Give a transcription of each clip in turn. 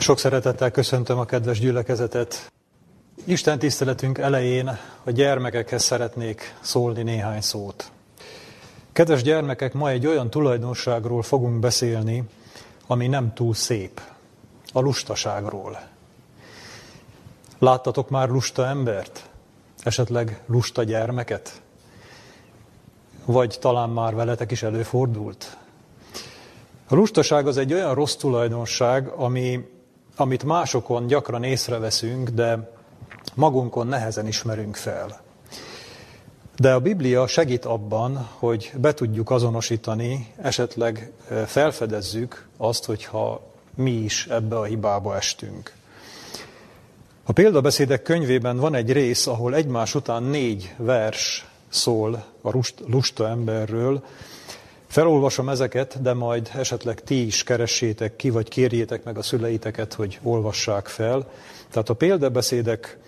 Sok szeretettel köszöntöm a kedves gyülekezetet. Isten tiszteletünk elején a gyermekekhez szeretnék szólni néhány szót. Kedves gyermekek, ma egy olyan tulajdonságról fogunk beszélni, ami nem túl szép. A lustaságról. Láttatok már lusta embert? Esetleg lusta gyermeket? Vagy talán már veletek is előfordult? A lustaság az egy olyan rossz tulajdonság, ami, amit másokon gyakran észreveszünk, de magunkon nehezen ismerünk fel. De a Biblia segít abban, hogy be tudjuk azonosítani, esetleg felfedezzük azt, hogyha mi is ebbe a hibába estünk. A példabeszédek könyvében van egy rész, ahol egymás után négy vers szól a lusta emberről, Felolvasom ezeket, de majd esetleg ti is keressétek ki, vagy kérjétek meg a szüleiteket, hogy olvassák fel. Tehát a példabeszédek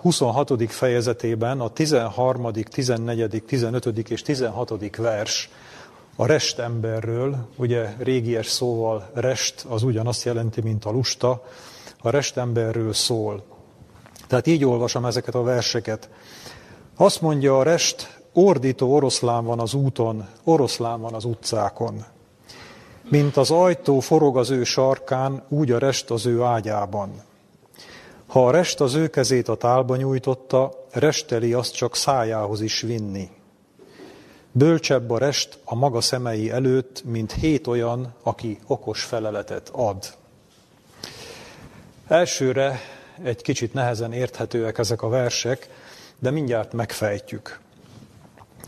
26. fejezetében a 13., 14., 15. és 16. vers a rest emberről, ugye régies szóval rest az ugyanazt jelenti, mint a lusta, a rest emberről szól. Tehát így olvasom ezeket a verseket. Azt mondja a rest, ordító oroszlán van az úton, oroszlán van az utcákon. Mint az ajtó forog az ő sarkán, úgy a rest az ő ágyában. Ha a rest az ő kezét a tálba nyújtotta, resteli azt csak szájához is vinni. Bölcsebb a rest a maga szemei előtt, mint hét olyan, aki okos feleletet ad. Elsőre egy kicsit nehezen érthetőek ezek a versek, de mindjárt megfejtjük.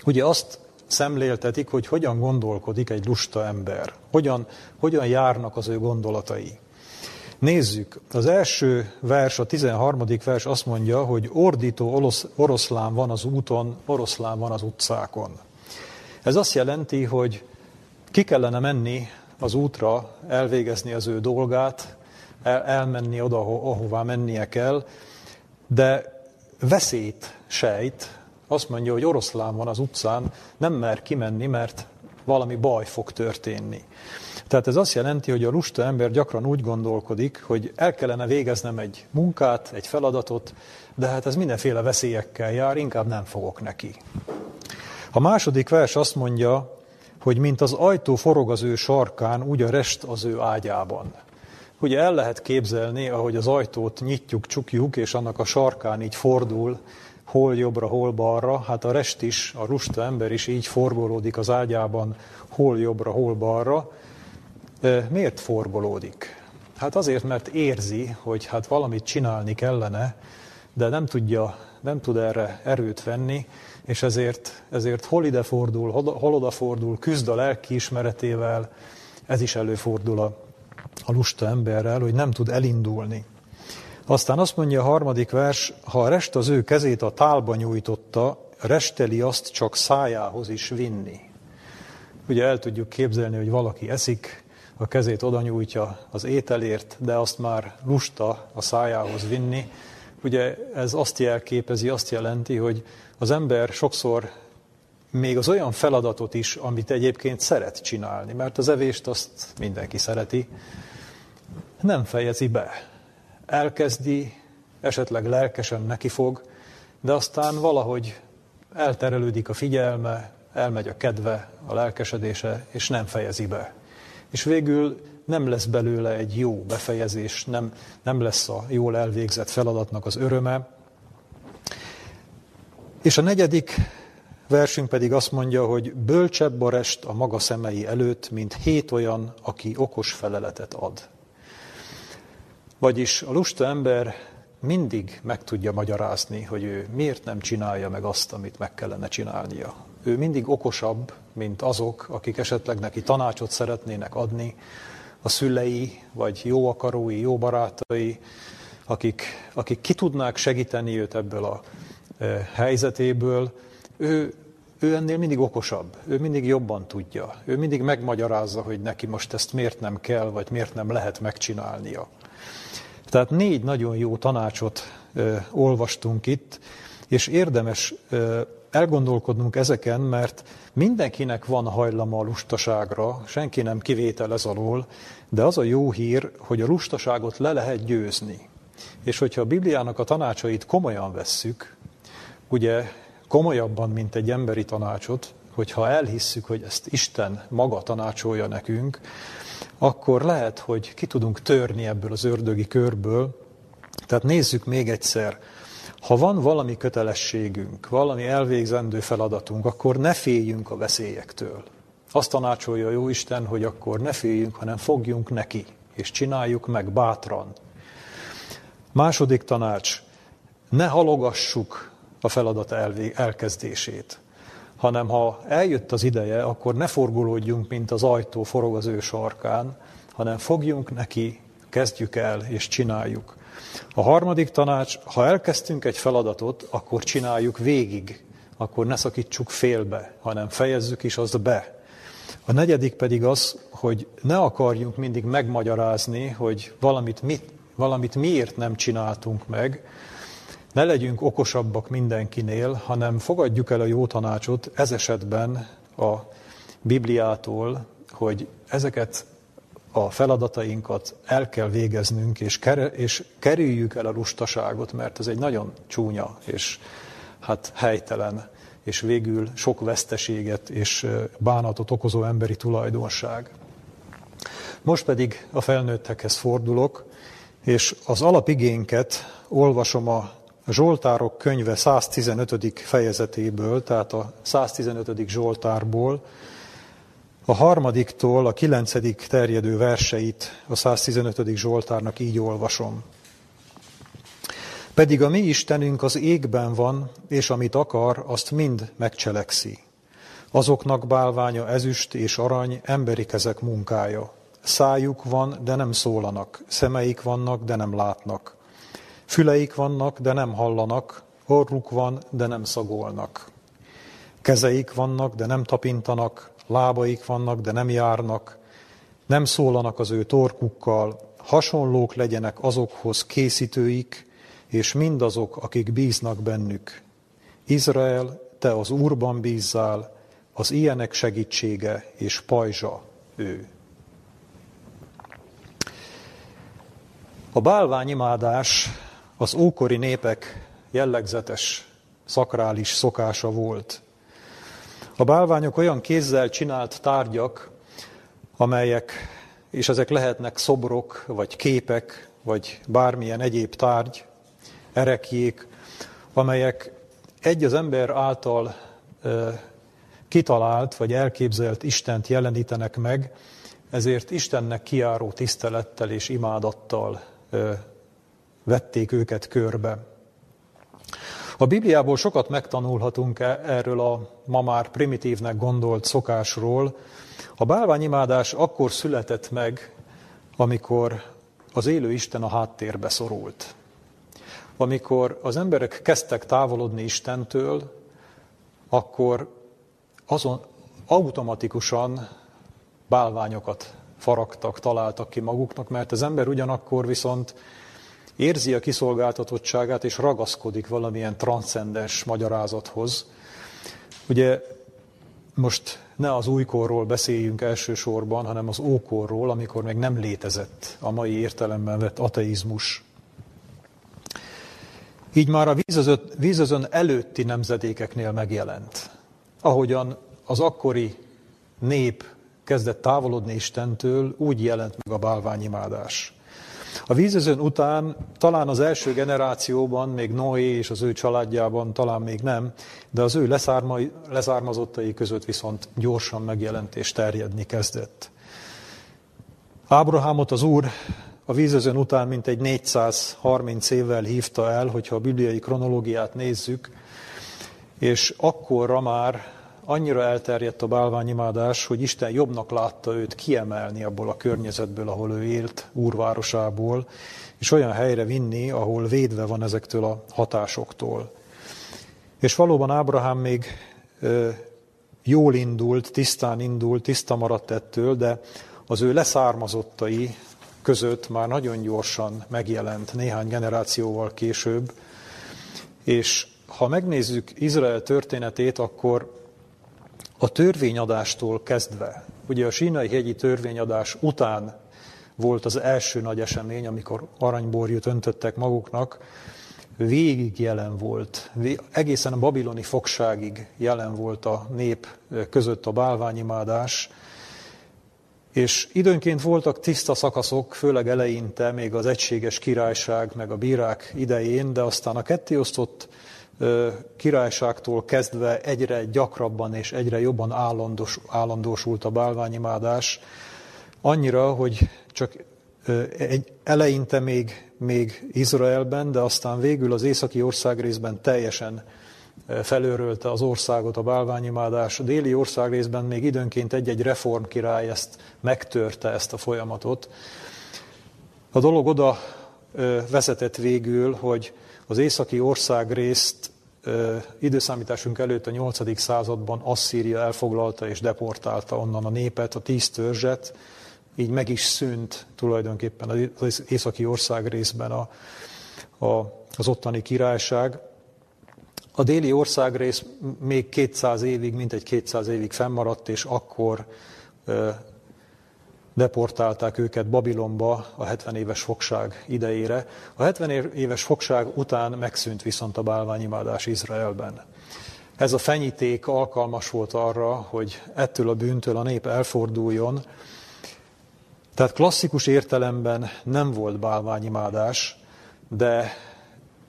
Ugye azt szemléltetik, hogy hogyan gondolkodik egy lusta ember, hogyan, hogyan járnak az ő gondolatai. Nézzük, az első vers, a 13. vers azt mondja, hogy ordító orosz, oroszlán van az úton, oroszlán van az utcákon. Ez azt jelenti, hogy ki kellene menni az útra, elvégezni az ő dolgát, el, elmenni oda, ahová mennie kell, de veszélyt sejt, azt mondja, hogy oroszlán van az utcán, nem mer kimenni, mert valami baj fog történni. Tehát ez azt jelenti, hogy a lusta ember gyakran úgy gondolkodik, hogy el kellene végeznem egy munkát, egy feladatot, de hát ez mindenféle veszélyekkel jár, inkább nem fogok neki. A második vers azt mondja, hogy mint az ajtó forog az ő sarkán, úgy a rest az ő ágyában. Ugye el lehet képzelni, ahogy az ajtót nyitjuk, csukjuk, és annak a sarkán így fordul, hol jobbra, hol balra, hát a rest is, a rusta ember is így forgolódik az ágyában, hol jobbra, hol balra. Miért forgolódik? Hát azért, mert érzi, hogy hát valamit csinálni kellene, de nem tudja, nem tud erre erőt venni, és ezért, ezért hol ide fordul, hol oda fordul, küzd a lelki ismeretével, ez is előfordul a, a lusta emberrel, hogy nem tud elindulni. Aztán azt mondja a harmadik vers, ha a rest az ő kezét a tálba nyújtotta, resteli azt csak szájához is vinni. Ugye el tudjuk képzelni, hogy valaki eszik, a kezét oda nyújtja az ételért, de azt már lusta a szájához vinni. Ugye ez azt jelképezi, azt jelenti, hogy az ember sokszor még az olyan feladatot is, amit egyébként szeret csinálni, mert az evést azt mindenki szereti, nem fejezi be elkezdi, esetleg lelkesen nekifog, de aztán valahogy elterelődik a figyelme, elmegy a kedve, a lelkesedése, és nem fejezi be. És végül nem lesz belőle egy jó befejezés, nem, nem lesz a jól elvégzett feladatnak az öröme. És a negyedik versünk pedig azt mondja, hogy bölcsebb a rest a maga szemei előtt, mint hét olyan, aki okos feleletet ad. Vagyis a lusta ember mindig meg tudja magyarázni, hogy ő miért nem csinálja meg azt, amit meg kellene csinálnia. Ő mindig okosabb, mint azok, akik esetleg neki tanácsot szeretnének adni, a szülei, vagy jó akarói, jó barátai, akik, akik ki tudnák segíteni őt ebből a e, helyzetéből, ő, ő ennél mindig okosabb, ő mindig jobban tudja, ő mindig megmagyarázza, hogy neki most ezt miért nem kell, vagy miért nem lehet megcsinálnia. Tehát négy nagyon jó tanácsot ö, olvastunk itt, és érdemes ö, elgondolkodnunk ezeken, mert mindenkinek van hajlama a lustaságra, senki nem kivétel ez alól, de az a jó hír, hogy a lustaságot le lehet győzni. És hogyha a Bibliának a tanácsait komolyan vesszük, ugye komolyabban, mint egy emberi tanácsot, hogyha elhisszük, hogy ezt Isten maga tanácsolja nekünk, akkor lehet, hogy ki tudunk törni ebből az ördögi körből. Tehát nézzük még egyszer, ha van valami kötelességünk, valami elvégzendő feladatunk, akkor ne féljünk a veszélyektől. Azt tanácsolja jó Isten, hogy akkor ne féljünk, hanem fogjunk neki, és csináljuk meg bátran. Második tanács, ne halogassuk a feladat elkezdését, hanem ha eljött az ideje, akkor ne forgolódjunk, mint az ajtó forog az ő sarkán, hanem fogjunk neki, kezdjük el és csináljuk. A harmadik tanács, ha elkezdtünk egy feladatot, akkor csináljuk végig, akkor ne szakítsuk félbe, hanem fejezzük is azt be. A negyedik pedig az, hogy ne akarjunk mindig megmagyarázni, hogy valamit, mit, valamit miért nem csináltunk meg, ne legyünk okosabbak mindenkinél, hanem fogadjuk el a jó tanácsot ez esetben a Bibliától, hogy ezeket a feladatainkat el kell végeznünk, és, ker- és kerüljük el a lustaságot, mert ez egy nagyon csúnya és hát helytelen, és végül sok veszteséget és bánatot okozó emberi tulajdonság. Most pedig a felnőttekhez fordulok, és az alapigénket olvasom a Zsoltárok könyve 115. fejezetéből, tehát a 115. Zsoltárból, a harmadiktól a kilencedik terjedő verseit a 115. Zsoltárnak így olvasom. Pedig a mi Istenünk az égben van, és amit akar, azt mind megcselekszi. Azoknak bálványa ezüst és arany, emberi kezek munkája. Szájuk van, de nem szólanak, szemeik vannak, de nem látnak. Füleik vannak, de nem hallanak, orruk van, de nem szagolnak. Kezeik vannak, de nem tapintanak, lábaik vannak, de nem járnak, nem szólanak az ő torkukkal, hasonlók legyenek azokhoz készítőik, és mindazok, akik bíznak bennük. Izrael, te az Úrban bízzál, az ilyenek segítsége és pajzsa ő. A bálványimádás az ókori népek jellegzetes szakrális szokása volt. A bálványok olyan kézzel csinált tárgyak, amelyek, és ezek lehetnek szobrok, vagy képek, vagy bármilyen egyéb tárgy, erekjék, amelyek egy az ember által kitalált vagy elképzelt Istent jelenítenek meg, ezért Istennek kiáró tisztelettel és imádattal vették őket körbe. A Bibliából sokat megtanulhatunk erről a ma már primitívnek gondolt szokásról. A bálványimádás akkor született meg, amikor az élő Isten a háttérbe szorult. Amikor az emberek kezdtek távolodni Istentől, akkor azon automatikusan bálványokat faragtak, találtak ki maguknak, mert az ember ugyanakkor viszont érzi a kiszolgáltatottságát, és ragaszkodik valamilyen transzcendens magyarázathoz. Ugye most ne az újkorról beszéljünk elsősorban, hanem az ókorról, amikor még nem létezett a mai értelemben vett ateizmus. Így már a vízözön előtti nemzedékeknél megjelent. Ahogyan az akkori nép kezdett távolodni Istentől, úgy jelent meg a bálványimádás. A vízözön után talán az első generációban, még Noé és az ő családjában talán még nem, de az ő leszármai, leszármazottai között viszont gyorsan megjelent és terjedni kezdett. Ábrahámot az Úr a vízözön után mintegy 430 évvel hívta el, hogyha a bibliai kronológiát nézzük, és akkorra már annyira elterjedt a bálványimádás, hogy Isten jobbnak látta őt kiemelni abból a környezetből, ahol ő élt, úrvárosából, és olyan helyre vinni, ahol védve van ezektől a hatásoktól. És valóban Ábrahám még jól indult, tisztán indult, tiszta maradt ettől, de az ő leszármazottai között már nagyon gyorsan megjelent néhány generációval később, és ha megnézzük Izrael történetét, akkor a törvényadástól kezdve, ugye a sínai hegyi törvényadás után volt az első nagy esemény, amikor aranyborjút öntöttek maguknak, végig jelen volt, egészen a babiloni fogságig jelen volt a nép között a bálványimádás, és időnként voltak tiszta szakaszok, főleg eleinte, még az egységes királyság, meg a bírák idején, de aztán a kettéosztott királyságtól kezdve egyre gyakrabban és egyre jobban állandós, állandósult a bálványimádás, annyira, hogy csak egy eleinte még, még Izraelben, de aztán végül az északi országrészben teljesen felőrölte az országot a bálványimádás. A déli országrészben még időnként egy-egy reformkirály ezt megtörte ezt a folyamatot. A dolog oda vezetett végül, hogy az északi országrészt időszámításunk előtt a 8. században Asszíria elfoglalta és deportálta onnan a népet, a tíz törzset, így meg is szűnt tulajdonképpen az északi ország részben a, a, az ottani királyság. A déli országrész még 200 évig, mintegy 200 évig fennmaradt, és akkor deportálták őket Babilonba a 70 éves fogság idejére. A 70 éves fogság után megszűnt viszont a bálványimádás Izraelben. Ez a fenyíték alkalmas volt arra, hogy ettől a bűntől a nép elforduljon, tehát klasszikus értelemben nem volt bálványimádás, de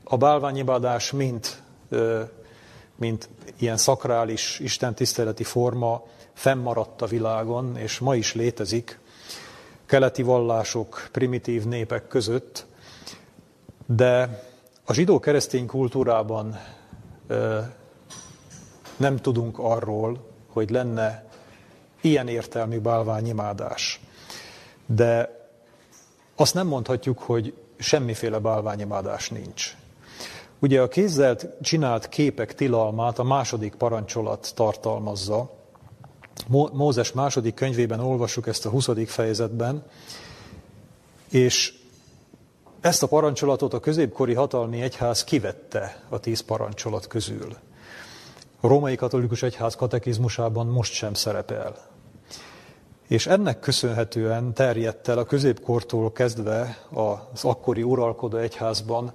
a bálványimádás mint, mint ilyen szakrális, istentiszteleti forma fennmaradt a világon, és ma is létezik keleti vallások, primitív népek között, de a zsidó-keresztény kultúrában nem tudunk arról, hogy lenne ilyen értelmű bálványimádás. De azt nem mondhatjuk, hogy semmiféle bálványimádás nincs. Ugye a kézzel csinált képek tilalmát a második parancsolat tartalmazza. Mózes második könyvében olvassuk ezt a 20. fejezetben, és ezt a parancsolatot a középkori hatalmi egyház kivette a tíz parancsolat közül. A római katolikus egyház katekizmusában most sem szerepel. És ennek köszönhetően terjedt el a középkortól kezdve az akkori uralkodó egyházban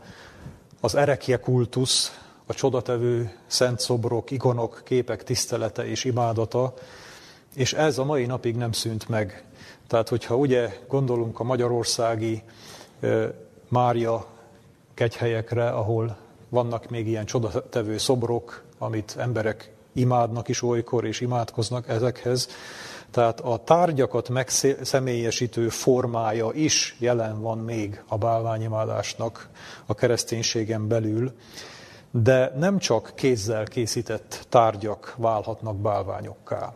az erekje kultusz, a csodatevő szent szobrok, ikonok, képek tisztelete és imádata, és ez a mai napig nem szűnt meg. Tehát, hogyha ugye gondolunk a magyarországi Mária kegyhelyekre, ahol vannak még ilyen csodatevő szobrok, amit emberek imádnak is olykor, és imádkoznak ezekhez, tehát a tárgyakat megszemélyesítő formája is jelen van még a bálványimádásnak a kereszténységen belül, de nem csak kézzel készített tárgyak válhatnak bálványokká.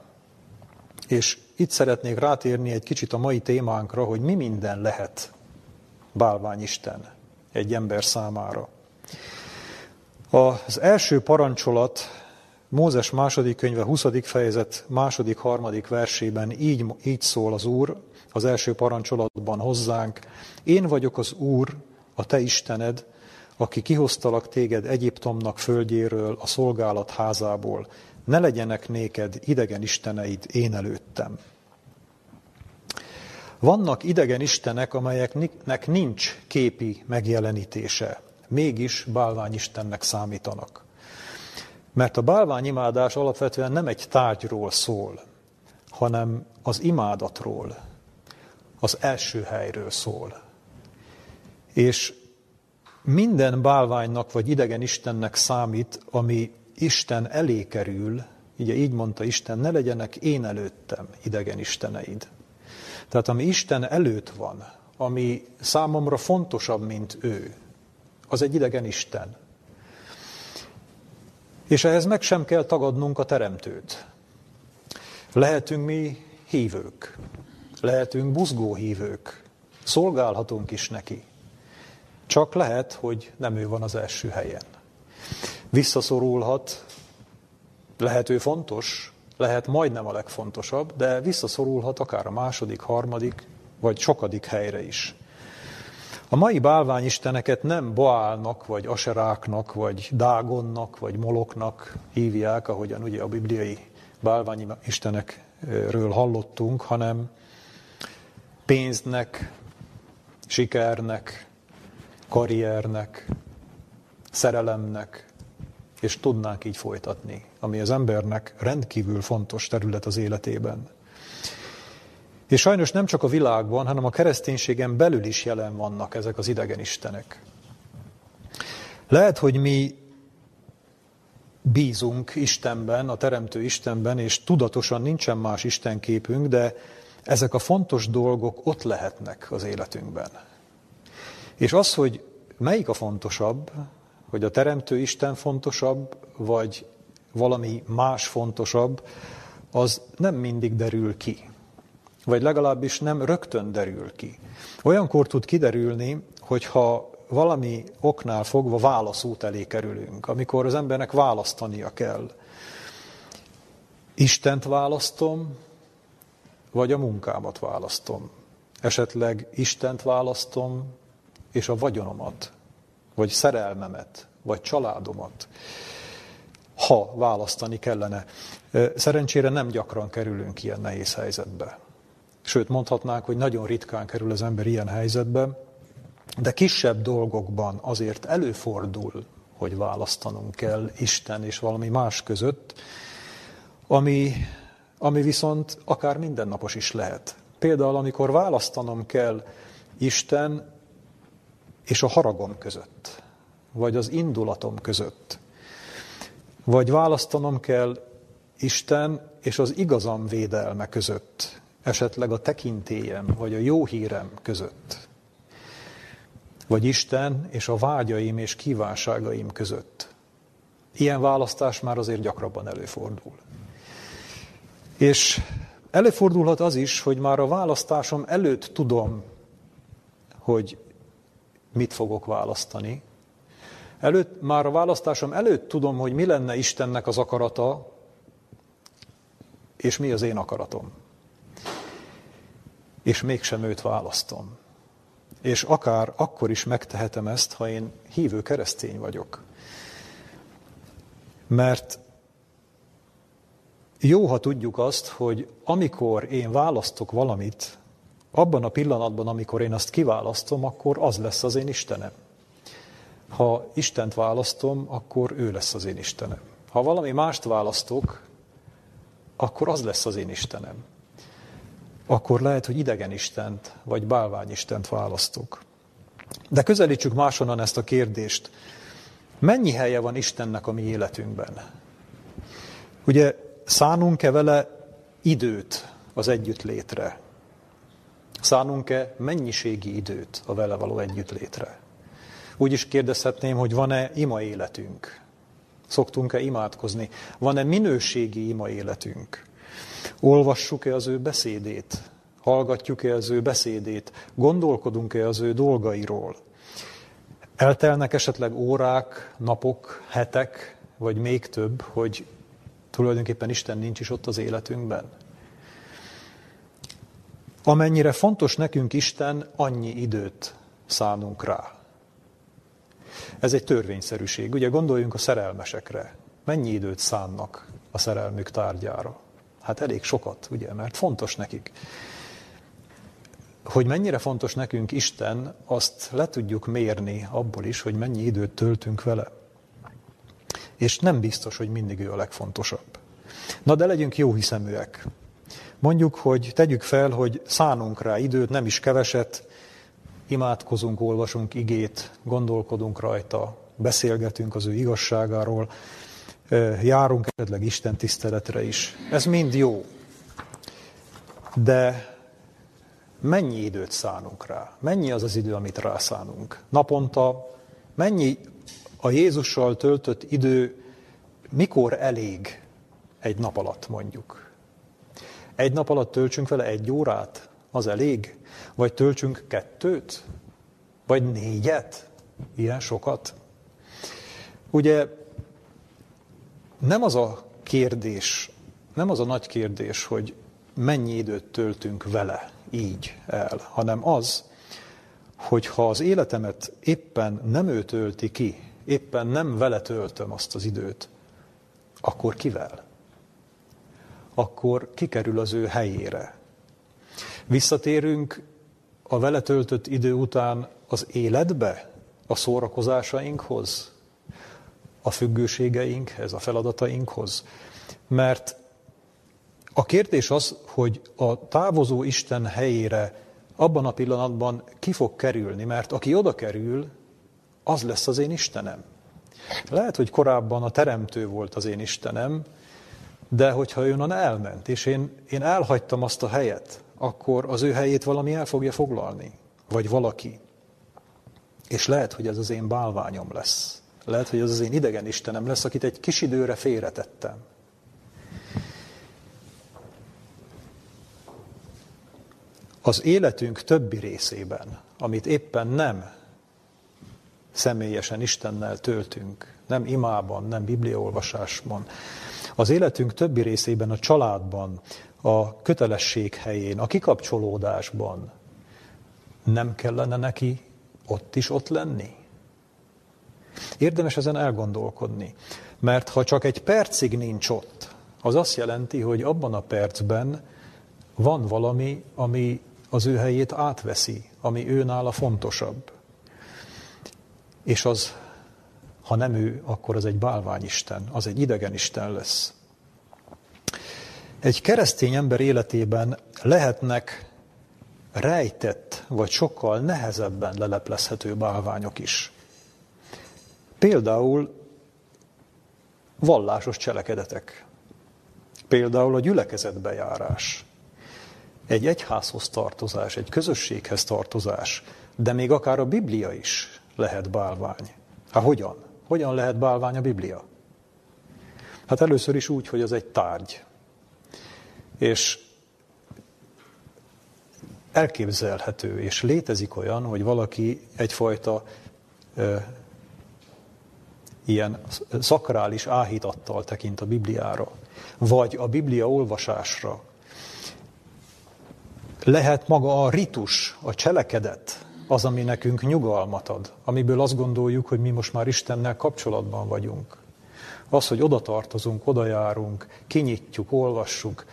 És itt szeretnék rátérni egy kicsit a mai témánkra, hogy mi minden lehet bálványisten egy ember számára. Az első parancsolat Mózes második könyve 20. fejezet második, harmadik versében így, így szól az Úr az első parancsolatban hozzánk. Én vagyok az Úr, a te Istened, aki kihoztalak téged Egyiptomnak földjéről, a szolgálat házából. Ne legyenek néked idegen isteneid én előttem. Vannak idegen istenek, amelyeknek nincs képi megjelenítése, mégis bálványistennek számítanak. Mert a bálványimádás alapvetően nem egy tárgyról szól, hanem az imádatról, az első helyről szól. És minden bálványnak vagy idegen Istennek számít, ami Isten elé kerül, ugye így mondta Isten, ne legyenek én előttem idegen isteneid. Tehát ami Isten előtt van, ami számomra fontosabb, mint ő, az egy idegen Isten. És ehhez meg sem kell tagadnunk a teremtőt. Lehetünk mi hívők, lehetünk buzgó hívők, szolgálhatunk is neki. Csak lehet, hogy nem ő van az első helyen. Visszaszorulhat, lehet ő fontos, lehet majdnem a legfontosabb, de visszaszorulhat akár a második, harmadik, vagy sokadik helyre is. A mai bálványisteneket nem Baálnak, vagy Aseráknak, vagy Dágonnak, vagy Moloknak hívják, ahogyan ugye a bibliai bálványistenekről hallottunk, hanem pénznek, sikernek, karriernek, szerelemnek, és tudnánk így folytatni, ami az embernek rendkívül fontos terület az életében. És sajnos nem csak a világban, hanem a kereszténységen belül is jelen vannak ezek az idegen istenek. Lehet, hogy mi bízunk Istenben, a Teremtő Istenben, és tudatosan nincsen más Istenképünk, de ezek a fontos dolgok ott lehetnek az életünkben. És az, hogy melyik a fontosabb, hogy a Teremtő Isten fontosabb, vagy valami más fontosabb, az nem mindig derül ki. Vagy legalábbis nem rögtön derül ki. Olyankor tud kiderülni, hogyha valami oknál fogva válaszút elé kerülünk, amikor az embernek választania kell. Istent választom, vagy a munkámat választom. Esetleg Istent választom, és a vagyonomat, vagy szerelmemet, vagy családomat, ha választani kellene. Szerencsére nem gyakran kerülünk ilyen nehéz helyzetbe. Sőt, mondhatnánk, hogy nagyon ritkán kerül az ember ilyen helyzetbe, de kisebb dolgokban azért előfordul, hogy választanunk kell Isten és valami más között, ami, ami viszont akár mindennapos is lehet. Például, amikor választanom kell Isten és a haragom között, vagy az indulatom között, vagy választanom kell Isten és az igazam védelme között, esetleg a tekintélyem, vagy a jó hírem között, vagy Isten és a vágyaim és kívánságaim között. Ilyen választás már azért gyakrabban előfordul. És előfordulhat az is, hogy már a választásom előtt tudom, hogy mit fogok választani. Előtt, már a választásom előtt tudom, hogy mi lenne Istennek az akarata, és mi az én akaratom. És mégsem őt választom. És akár akkor is megtehetem ezt, ha én hívő keresztény vagyok. Mert jó, ha tudjuk azt, hogy amikor én választok valamit, abban a pillanatban, amikor én azt kiválasztom, akkor az lesz az én Istenem. Ha Istent választom, akkor ő lesz az én Istenem. Ha valami mást választok, akkor az lesz az én Istenem. Akkor lehet, hogy idegen Istent, vagy bálvány Istent választok. De közelítsük máshonnan ezt a kérdést. Mennyi helye van Istennek a mi életünkben? Ugye szánunk-e vele időt az együttlétre? Szánunk-e mennyiségi időt a vele való együttlétre? Úgy is kérdezhetném, hogy van-e ima életünk? Szoktunk-e imádkozni? Van-e minőségi ima életünk? Olvassuk-e az ő beszédét? Hallgatjuk-e az ő beszédét? Gondolkodunk-e az ő dolgairól? Eltelnek esetleg órák, napok, hetek, vagy még több, hogy tulajdonképpen Isten nincs is ott az életünkben? Amennyire fontos nekünk Isten, annyi időt szánunk rá. Ez egy törvényszerűség. Ugye gondoljunk a szerelmesekre. Mennyi időt szánnak a szerelmük tárgyára? Hát elég sokat, ugye, mert fontos nekik. Hogy mennyire fontos nekünk Isten, azt le tudjuk mérni abból is, hogy mennyi időt töltünk vele. És nem biztos, hogy mindig ő a legfontosabb. Na de legyünk jó hiszeműek. Mondjuk, hogy tegyük fel, hogy szánunk rá időt, nem is keveset, imádkozunk, olvasunk igét, gondolkodunk rajta, beszélgetünk az ő igazságáról, járunk esetleg Isten tiszteletre is. Ez mind jó. De mennyi időt szánunk rá? Mennyi az az idő, amit rászánunk? Naponta mennyi a Jézussal töltött idő, mikor elég egy nap alatt mondjuk? Egy nap alatt töltsünk vele egy órát? Az elég? Vagy töltsünk kettőt? Vagy négyet? Ilyen sokat? Ugye nem az a kérdés, nem az a nagy kérdés, hogy mennyi időt töltünk vele így el, hanem az, hogyha az életemet éppen nem ő tölti ki, éppen nem vele töltöm azt az időt, akkor kivel? Akkor kikerül az ő helyére. Visszatérünk a vele töltött idő után az életbe, a szórakozásainkhoz, a függőségeinkhez, a feladatainkhoz. Mert a kérdés az, hogy a távozó Isten helyére abban a pillanatban ki fog kerülni, mert aki oda kerül, az lesz az én Istenem. Lehet, hogy korábban a teremtő volt az én Istenem, de hogyha onnan elment, és én, én elhagytam azt a helyet, akkor az ő helyét valami el fogja foglalni, vagy valaki. És lehet, hogy ez az én bálványom lesz. Lehet, hogy ez az én idegen Istenem lesz, akit egy kis időre félretettem. Az életünk többi részében, amit éppen nem személyesen Istennel töltünk, nem imában, nem bibliaolvasásban, az életünk többi részében, a családban, a kötelesség helyén, a kikapcsolódásban nem kellene neki ott is ott lenni? Érdemes ezen elgondolkodni, mert ha csak egy percig nincs ott, az azt jelenti, hogy abban a percben van valami, ami az ő helyét átveszi, ami őnála fontosabb. És az, ha nem ő, akkor az egy bálványisten, az egy idegen isten lesz. Egy keresztény ember életében lehetnek rejtett, vagy sokkal nehezebben leleplezhető bálványok is. Például vallásos cselekedetek. Például a gyülekezetbejárás. Egy egyházhoz tartozás, egy közösséghez tartozás, de még akár a Biblia is lehet bálvány. Hát hogyan? Hogyan lehet bálvány a Biblia? Hát először is úgy, hogy az egy tárgy. És elképzelhető, és létezik olyan, hogy valaki egyfajta ö, ilyen szakrális áhítattal tekint a Bibliára, vagy a Biblia olvasásra. Lehet maga a ritus, a cselekedet, az, ami nekünk nyugalmat ad, amiből azt gondoljuk, hogy mi most már Istennel kapcsolatban vagyunk. Az, hogy oda tartozunk, oda járunk, kinyitjuk, olvassuk,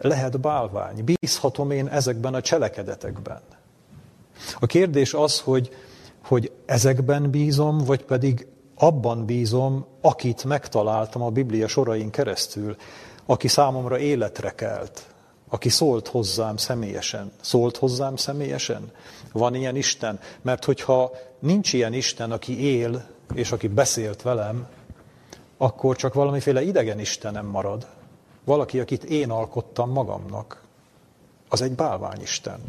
lehet bálvány. Bízhatom én ezekben a cselekedetekben. A kérdés az, hogy, hogy ezekben bízom, vagy pedig abban bízom, akit megtaláltam a Biblia sorain keresztül, aki számomra életre kelt, aki szólt hozzám személyesen. Szólt hozzám személyesen? Van ilyen Isten? Mert hogyha nincs ilyen Isten, aki él, és aki beszélt velem, akkor csak valamiféle idegen Istenem marad. Valaki, akit én alkottam magamnak. Az egy bálványisten.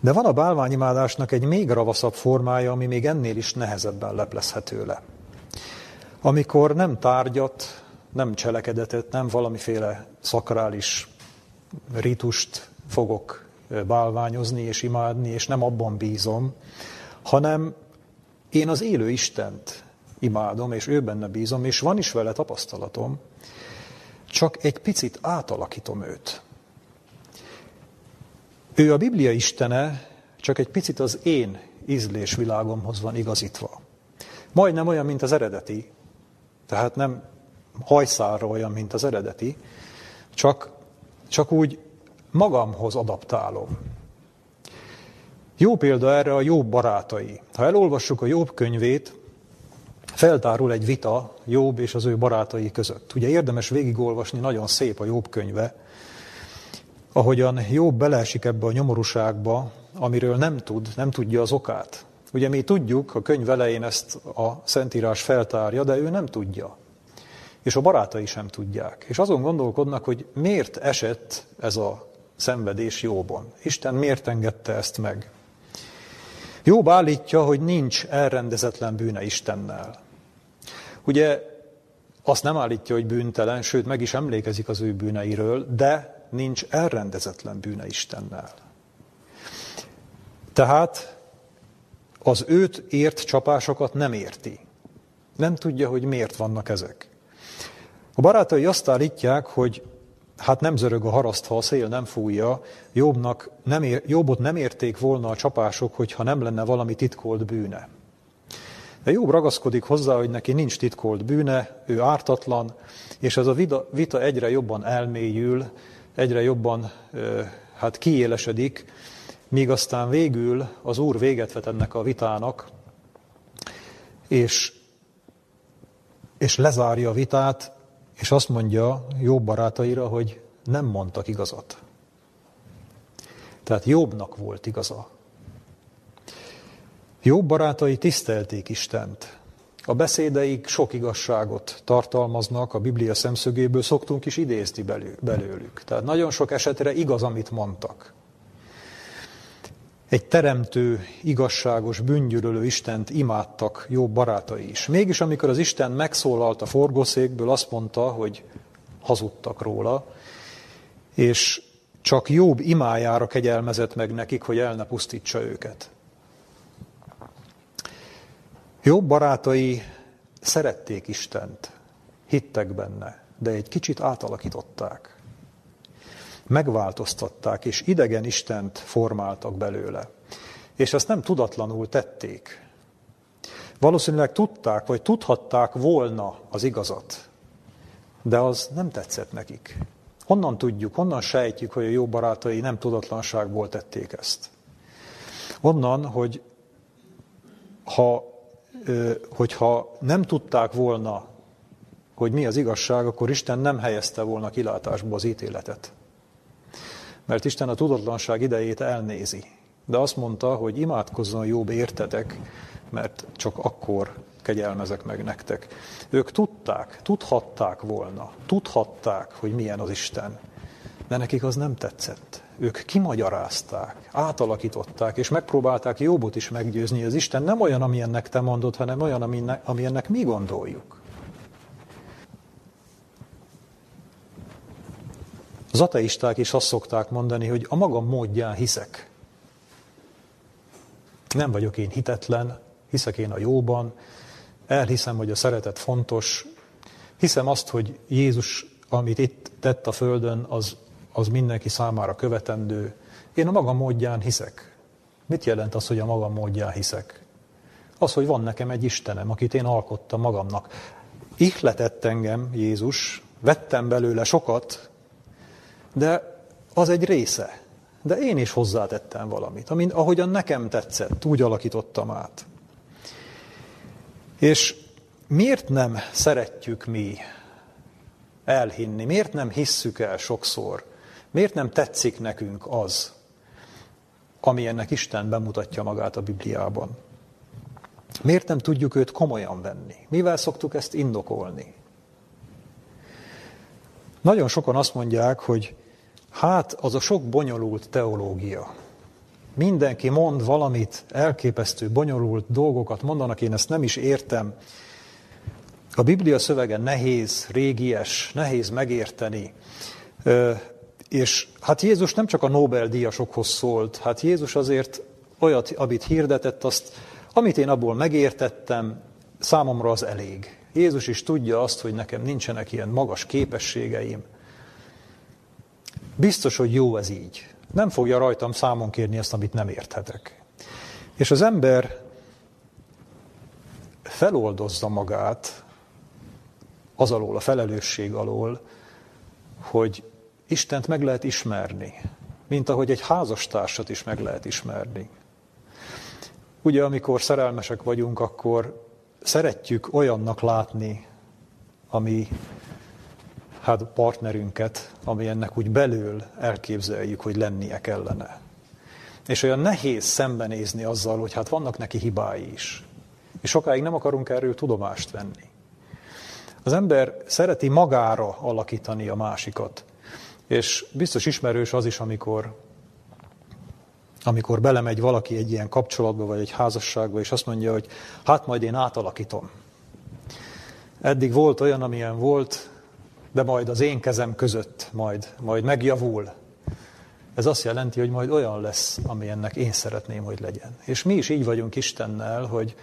De van a bálványimádásnak egy még ravaszabb formája, ami még ennél is nehezebben leplezhető le. Amikor nem tárgyat, nem cselekedetet, nem valamiféle szakrális ritust fogok bálványozni és imádni, és nem abban bízom, hanem én az élő Istent imádom, és ő benne bízom, és van is vele tapasztalatom, csak egy picit átalakítom őt. Ő a Biblia istene, csak egy picit az én ízlésvilágomhoz van igazítva. Majdnem olyan, mint az eredeti, tehát nem hajszárra olyan, mint az eredeti, csak, csak úgy magamhoz adaptálom. Jó példa erre a Jobb barátai. Ha elolvassuk a Jobb könyvét, feltárul egy vita Jobb és az ő barátai között. Ugye érdemes végigolvasni, nagyon szép a Jobb könyve, ahogyan Jobb beleesik ebbe a nyomorúságba, amiről nem tud, nem tudja az okát. Ugye mi tudjuk, a könyv elején ezt a Szentírás feltárja, de ő nem tudja. És a barátai sem tudják. És azon gondolkodnak, hogy miért esett ez a szenvedés Jóban. Isten miért engedte ezt meg? Jobb állítja, hogy nincs elrendezetlen bűne Istennel. Ugye azt nem állítja, hogy bűntelen, sőt meg is emlékezik az ő bűneiről, de nincs elrendezetlen bűne Istennel. Tehát az őt ért csapásokat nem érti. Nem tudja, hogy miért vannak ezek. A barátai azt állítják, hogy hát nem zörög a haraszt, ha a szél nem fújja, Jobbnak nem ér, Jobbot nem érték volna a csapások, hogyha nem lenne valami titkolt bűne. De Jobb ragaszkodik hozzá, hogy neki nincs titkolt bűne, ő ártatlan, és ez a vita, vita egyre jobban elmélyül, egyre jobban hát kiélesedik, míg aztán végül az Úr véget vet ennek a vitának, és, és lezárja a vitát, és azt mondja jobb barátaira, hogy nem mondtak igazat. Tehát jobbnak volt igaza. Jobb barátai tisztelték Istent. A beszédeik sok igazságot tartalmaznak, a Biblia szemszögéből szoktunk is idézni belőlük. Tehát nagyon sok esetre igaz, amit mondtak. Egy teremtő, igazságos, bűngyűlölő Istent imádtak jó barátai is. Mégis, amikor az Isten megszólalt a forgószékből, azt mondta, hogy hazudtak róla, és csak jobb imájára kegyelmezett meg nekik, hogy el ne pusztítsa őket. Jobb barátai szerették Istent, hittek benne, de egy kicsit átalakították. Megváltoztatták, és idegen Istent formáltak belőle. És ezt nem tudatlanul tették. Valószínűleg tudták, vagy tudhatták volna az igazat, de az nem tetszett nekik. Honnan tudjuk, honnan sejtjük, hogy a jó barátai nem tudatlanságból tették ezt? Onnan, hogy ha hogyha nem tudták volna, hogy mi az igazság, akkor Isten nem helyezte volna kilátásba az ítéletet. Mert Isten a tudatlanság idejét elnézi. De azt mondta, hogy imádkozzon jobb értetek, mert csak akkor kegyelmezek meg nektek. Ők tudták, tudhatták volna, tudhatták, hogy milyen az Isten, de nekik az nem tetszett ők kimagyarázták, átalakították, és megpróbálták Jobbot is meggyőzni, az Isten nem olyan, amilyennek te mondod, hanem olyan, amilyennek mi gondoljuk. Az ateisták is azt szokták mondani, hogy a magam módján hiszek. Nem vagyok én hitetlen, hiszek én a jóban, elhiszem, hogy a szeretet fontos, hiszem azt, hogy Jézus, amit itt tett a Földön, az az mindenki számára követendő. Én a magam módján hiszek. Mit jelent az, hogy a magam módján hiszek? Az, hogy van nekem egy Istenem, akit én alkottam magamnak. Ihletett engem Jézus, vettem belőle sokat, de az egy része. De én is hozzátettem valamit, amin, ahogyan nekem tetszett, úgy alakítottam át. És miért nem szeretjük mi elhinni? Miért nem hisszük el sokszor, Miért nem tetszik nekünk az, ami ennek Isten bemutatja magát a Bibliában? Miért nem tudjuk őt komolyan venni? Mivel szoktuk ezt indokolni? Nagyon sokan azt mondják, hogy hát az a sok bonyolult teológia. Mindenki mond valamit, elképesztő, bonyolult dolgokat mondanak, én ezt nem is értem. A Biblia szövege nehéz, régies, nehéz megérteni. És hát Jézus nem csak a Nobel-díjasokhoz szólt, hát Jézus azért olyat, amit hirdetett, azt, amit én abból megértettem, számomra az elég. Jézus is tudja azt, hogy nekem nincsenek ilyen magas képességeim. Biztos, hogy jó ez így. Nem fogja rajtam számon kérni azt, amit nem érthetek. És az ember feloldozza magát az alól, a felelősség alól, hogy Istent meg lehet ismerni, mint ahogy egy házastársat is meg lehet ismerni. Ugye, amikor szerelmesek vagyunk, akkor szeretjük olyannak látni, ami hát partnerünket, ami ennek úgy belül elképzeljük, hogy lennie kellene. És olyan nehéz szembenézni azzal, hogy hát vannak neki hibái is. És sokáig nem akarunk erről tudomást venni. Az ember szereti magára alakítani a másikat. És biztos ismerős az is, amikor, amikor belemegy valaki egy ilyen kapcsolatba, vagy egy házasságba, és azt mondja, hogy hát majd én átalakítom. Eddig volt olyan, amilyen volt, de majd az én kezem között majd, majd megjavul. Ez azt jelenti, hogy majd olyan lesz, amilyennek én szeretném, hogy legyen. És mi is így vagyunk Istennel, hogy,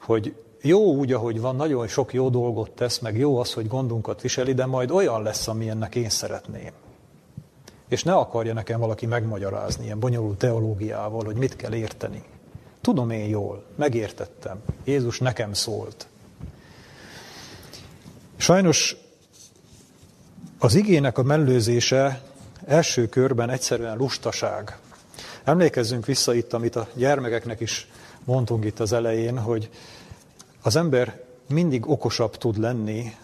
hogy jó úgy, ahogy van, nagyon sok jó dolgot tesz, meg jó az, hogy gondunkat viseli, de majd olyan lesz, amilyennek én szeretném. És ne akarja nekem valaki megmagyarázni ilyen bonyolult teológiával, hogy mit kell érteni. Tudom én jól, megértettem. Jézus nekem szólt. Sajnos az igének a mellőzése első körben egyszerűen lustaság. Emlékezzünk vissza itt, amit a gyermekeknek is mondtunk itt az elején, hogy az ember mindig okosabb tud lenni,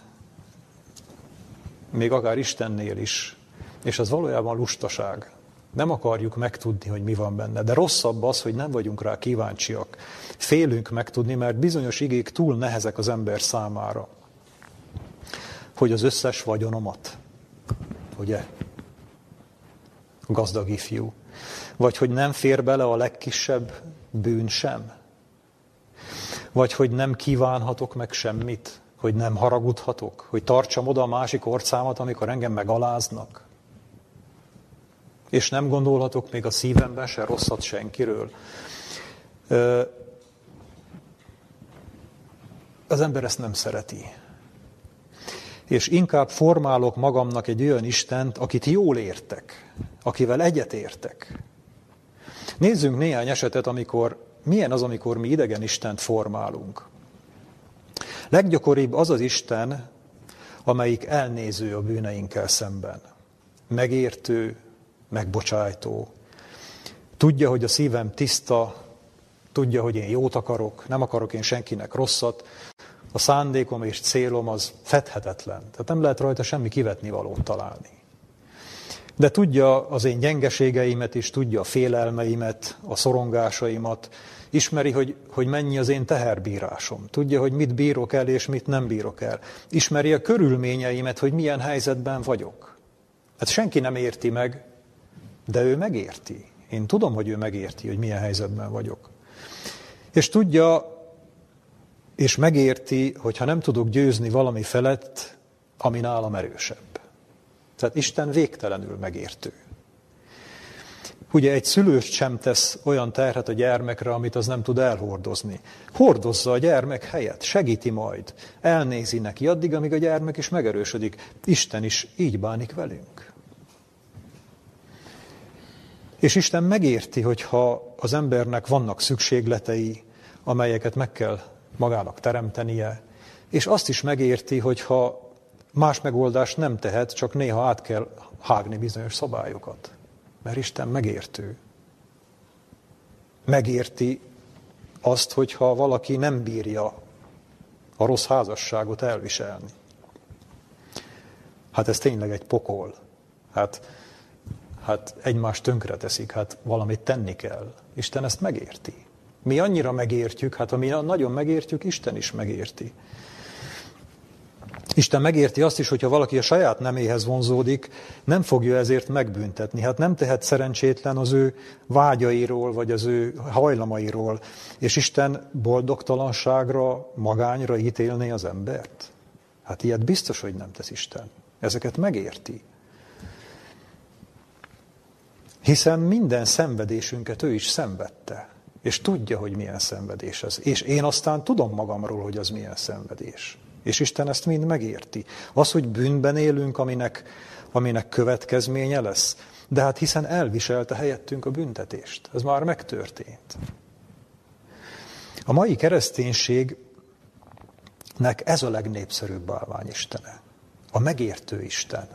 még akár Istennél is, és az valójában lustaság. Nem akarjuk megtudni, hogy mi van benne. De rosszabb az, hogy nem vagyunk rá kíváncsiak. Félünk megtudni, mert bizonyos igék túl nehezek az ember számára. Hogy az összes vagyonomat, ugye? Gazdag ifjú. Vagy hogy nem fér bele a legkisebb bűn sem. Vagy hogy nem kívánhatok meg semmit, hogy nem haragudhatok, hogy tartsam oda a másik orcámat, amikor engem megaláznak. És nem gondolhatok még a szívemben se rosszat senkiről. Az ember ezt nem szereti. És inkább formálok magamnak egy olyan Istent, akit jól értek, akivel egyet értek. Nézzünk néhány esetet, amikor milyen az, amikor mi idegen Istent formálunk. Leggyakoribb az az Isten, amelyik elnéző a bűneinkkel szemben. Megértő, megbocsájtó. Tudja, hogy a szívem tiszta, tudja, hogy én jót akarok, nem akarok én senkinek rosszat. A szándékom és célom az fedhetetlen. Tehát nem lehet rajta semmi kivetni valót találni. De tudja az én gyengeségeimet is, tudja a félelmeimet, a szorongásaimat, Ismeri, hogy, hogy mennyi az én teherbírásom. Tudja, hogy mit bírok el, és mit nem bírok el. Ismeri a körülményeimet, hogy milyen helyzetben vagyok. Hát senki nem érti meg, de ő megérti. Én tudom, hogy ő megérti, hogy milyen helyzetben vagyok. És tudja, és megérti, hogy ha nem tudok győzni valami felett, ami nálam erősebb. Tehát Isten végtelenül megértő. Ugye egy szülő sem tesz olyan terhet a gyermekre, amit az nem tud elhordozni. Hordozza a gyermek helyet, segíti majd, elnézi neki addig, amíg a gyermek is megerősödik. Isten is így bánik velünk. És Isten megérti, hogyha az embernek vannak szükségletei, amelyeket meg kell magának teremtenie, és azt is megérti, hogyha más megoldást nem tehet, csak néha át kell hágni bizonyos szabályokat. Mert Isten megértő. Megérti azt, hogyha valaki nem bírja a rossz házasságot elviselni. Hát ez tényleg egy pokol. Hát, hát egymást tönkre teszik, hát valamit tenni kell. Isten ezt megérti. Mi annyira megértjük, hát ha mi nagyon megértjük, Isten is megérti. Isten megérti azt is, hogyha valaki a saját neméhez vonzódik, nem fogja ezért megbüntetni. Hát nem tehet szerencsétlen az ő vágyairól, vagy az ő hajlamairól. És Isten boldogtalanságra, magányra ítélné az embert? Hát ilyet biztos, hogy nem tesz Isten. Ezeket megérti. Hiszen minden szenvedésünket ő is szenvedte. És tudja, hogy milyen szenvedés ez. És én aztán tudom magamról, hogy az milyen szenvedés. És Isten ezt mind megérti. Az, hogy bűnben élünk, aminek, aminek következménye lesz, de hát hiszen elviselte helyettünk a büntetést. Ez már megtörtént. A mai kereszténységnek ez a legnépszerűbb istene. A megértő Isten,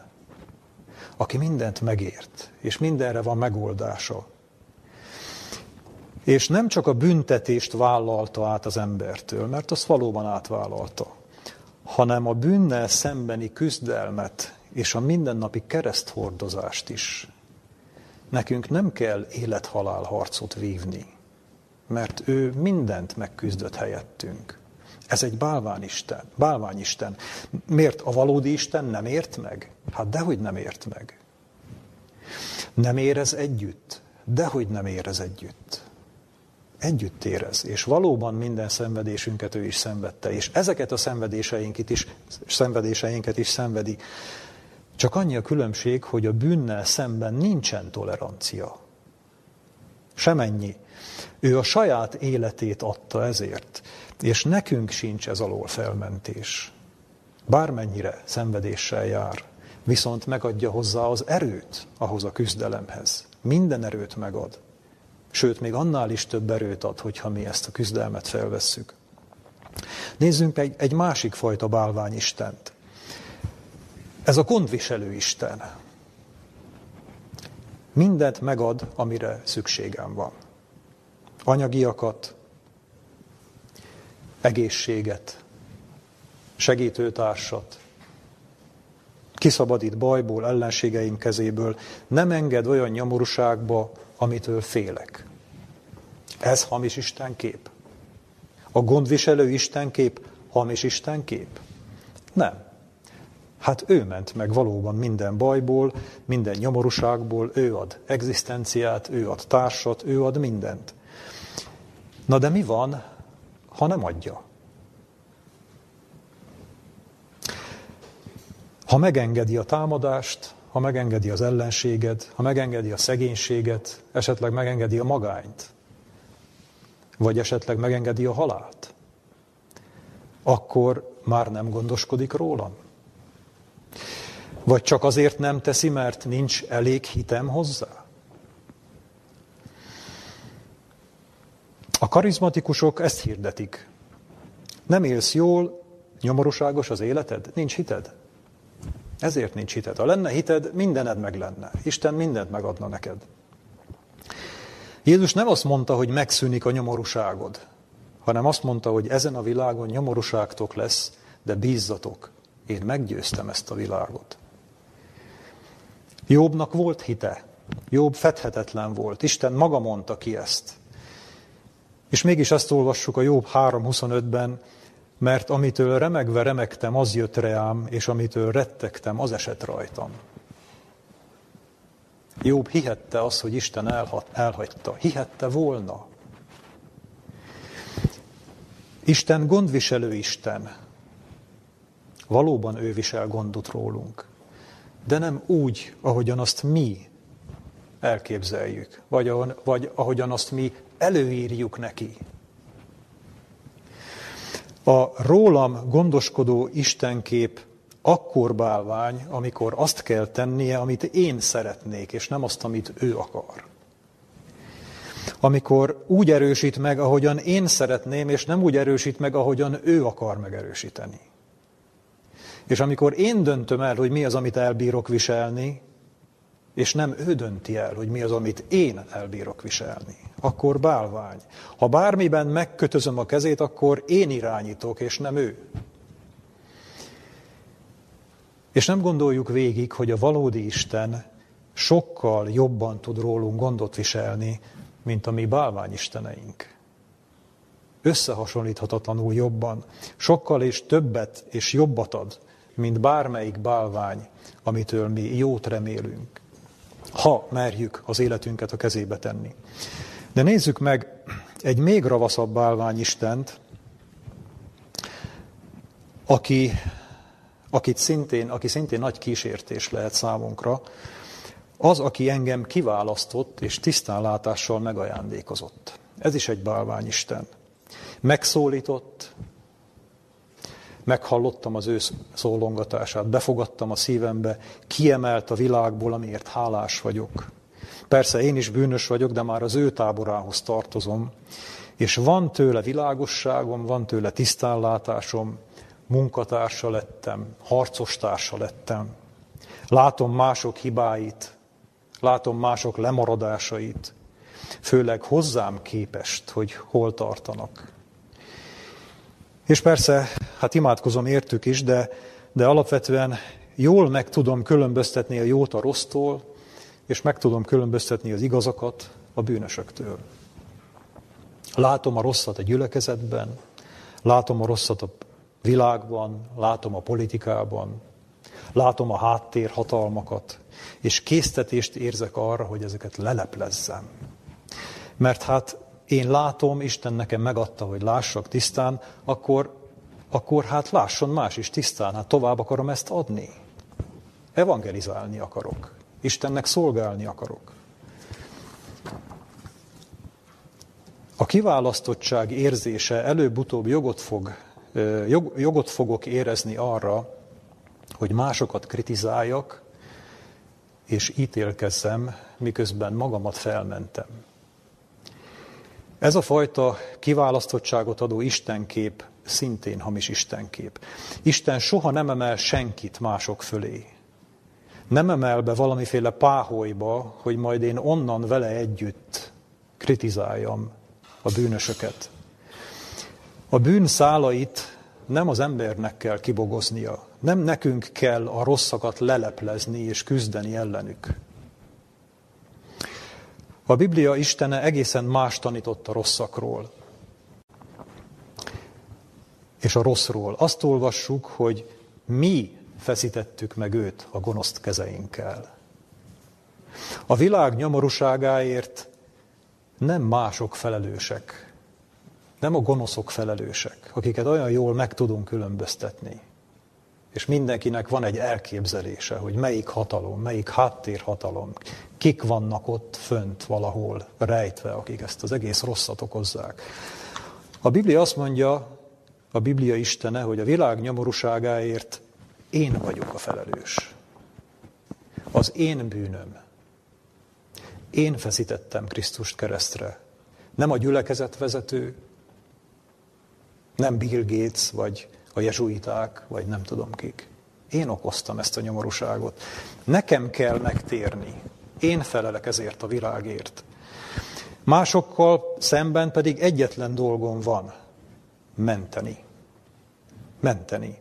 aki mindent megért, és mindenre van megoldása. És nem csak a büntetést vállalta át az embertől, mert azt valóban átvállalta, hanem a bűnnel szembeni küzdelmet és a mindennapi kereszthordozást is. Nekünk nem kell élethalál harcot vívni, mert ő mindent megküzdött helyettünk. Ez egy bálványisten. bálványisten. Miért a valódi Isten nem ért meg? Hát dehogy nem ért meg. Nem érez együtt? Dehogy nem érez együtt együtt érez, és valóban minden szenvedésünket ő is szenvedte, és ezeket a szenvedéseinket is, szenvedéseinket is szenvedi. Csak annyi a különbség, hogy a bűnnel szemben nincsen tolerancia. semennyi. Ő a saját életét adta ezért, és nekünk sincs ez alól felmentés. Bármennyire szenvedéssel jár, viszont megadja hozzá az erőt ahhoz a küzdelemhez. Minden erőt megad. Sőt, még annál is több erőt ad, hogyha mi ezt a küzdelmet felvesszük. Nézzünk egy, egy másik fajta bálványistent. Ez a gondviselő Isten. Mindent megad, amire szükségem van. Anyagiakat, egészséget, segítőtársat, kiszabadít bajból, ellenségeim kezéből, nem enged olyan nyomorúságba, amitől félek. Ez hamis Isten kép. A gondviselő Istenkép hamis Istenkép? Nem. Hát ő ment meg valóban minden bajból, minden nyomorúságból, ő ad egzisztenciát, ő ad társat, ő ad mindent. Na de mi van, ha nem adja? Ha megengedi a támadást, ha megengedi az ellenséged, ha megengedi a szegénységet, esetleg megengedi a magányt, vagy esetleg megengedi a halált, akkor már nem gondoskodik rólam? Vagy csak azért nem teszi, mert nincs elég hitem hozzá? A karizmatikusok ezt hirdetik. Nem élsz jól, nyomorúságos az életed, nincs hited. Ezért nincs hited. Ha lenne hited, mindened meg lenne. Isten mindent megadna neked. Jézus nem azt mondta, hogy megszűnik a nyomorúságod, hanem azt mondta, hogy ezen a világon nyomorúságtok lesz, de bízzatok, én meggyőztem ezt a világot. Jobbnak volt hite. Jobb fedhetetlen volt. Isten maga mondta ki ezt. És mégis ezt olvassuk a Jobb 3.25-ben, mert amitől remegve remegtem, az jött reám, és amitől rettegtem, az esett rajtam. Jobb hihette az, hogy Isten elhat, elhagyta. Hihette volna. Isten gondviselő Isten. Valóban ő visel gondot rólunk. De nem úgy, ahogyan azt mi elképzeljük, vagy, vagy ahogyan azt mi előírjuk neki. A rólam gondoskodó Istenkép akkor bálvány, amikor azt kell tennie, amit én szeretnék, és nem azt, amit ő akar. Amikor úgy erősít meg, ahogyan én szeretném, és nem úgy erősít meg, ahogyan ő akar megerősíteni. És amikor én döntöm el, hogy mi az, amit elbírok viselni, és nem ő dönti el, hogy mi az, amit én elbírok viselni, akkor bálvány. Ha bármiben megkötözöm a kezét, akkor én irányítok, és nem ő. És nem gondoljuk végig, hogy a valódi Isten sokkal jobban tud rólunk gondot viselni, mint a mi bálványisteneink. Összehasonlíthatatlanul jobban, sokkal és többet és jobbat ad, mint bármelyik bálvány, amitől mi jót remélünk, ha merjük az életünket a kezébe tenni. De nézzük meg egy még ravaszabb bálványistent, aki akit szintén, aki szintén nagy kísértés lehet számunkra, az, aki engem kiválasztott és tisztánlátással megajándékozott. Ez is egy bálványisten. Megszólított, meghallottam az ő szólongatását, befogadtam a szívembe, kiemelt a világból, amiért hálás vagyok. Persze én is bűnös vagyok, de már az ő táborához tartozom, és van tőle világosságom, van tőle tisztánlátásom, munkatársa lettem, harcostársa lettem. Látom mások hibáit, látom mások lemaradásait, főleg hozzám képest, hogy hol tartanak. És persze, hát imádkozom értük is, de, de alapvetően jól meg tudom különböztetni a jót a rossztól, és meg tudom különböztetni az igazakat a bűnösöktől. Látom a rosszat a gyülekezetben, látom a rosszat a világban, látom a politikában, látom a háttérhatalmakat, és késztetést érzek arra, hogy ezeket leleplezzem. Mert hát én látom, Isten nekem megadta, hogy lássak tisztán, akkor, akkor hát lásson más is tisztán, hát tovább akarom ezt adni. Evangelizálni akarok. Istennek szolgálni akarok. A kiválasztottság érzése előbb-utóbb jogot, fog, jog, jogot fogok érezni arra, hogy másokat kritizáljak, és ítélkezzem, miközben magamat felmentem. Ez a fajta kiválasztottságot adó istenkép szintén hamis istenkép. Isten soha nem emel senkit mások fölé. Nem emel be valamiféle páholyba, hogy majd én onnan vele együtt kritizáljam a bűnösöket. A bűn szálait nem az embernek kell kibogoznia, nem nekünk kell a rosszakat leleplezni és küzdeni ellenük. A Biblia Istene egészen más tanított a rosszakról és a rosszról. Azt olvassuk, hogy mi feszítettük meg őt a gonoszt kezeinkkel. A világ nyomorúságáért nem mások felelősek, nem a gonoszok felelősek, akiket olyan jól meg tudunk különböztetni. És mindenkinek van egy elképzelése, hogy melyik hatalom, melyik háttérhatalom, kik vannak ott fönt valahol rejtve, akik ezt az egész rosszat okozzák. A Biblia azt mondja, a Biblia istene, hogy a világ nyomorúságáért én vagyok a felelős. Az én bűnöm. Én feszítettem Krisztust keresztre. Nem a gyülekezet vezető, nem Bill Gates, vagy a jezsuiták, vagy nem tudom kik. Én okoztam ezt a nyomorúságot. Nekem kell megtérni. Én felelek ezért a világért. Másokkal szemben pedig egyetlen dolgom van. Menteni. Menteni.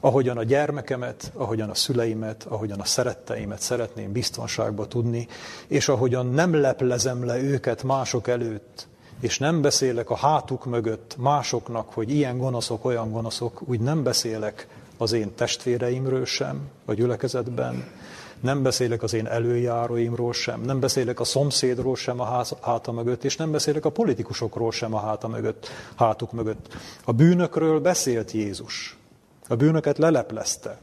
Ahogyan a gyermekemet, ahogyan a szüleimet, ahogyan a szeretteimet szeretném biztonságba tudni, és ahogyan nem leplezem le őket mások előtt, és nem beszélek a hátuk mögött másoknak, hogy ilyen gonoszok, olyan gonoszok, úgy nem beszélek az én testvéreimről sem a gyülekezetben, nem beszélek az én előjáróimról sem, nem beszélek a szomszédról sem a háta mögött, és nem beszélek a politikusokról sem a háta mögött, hátuk mögött. A bűnökről beszélt Jézus. A bűnöket leleplezte,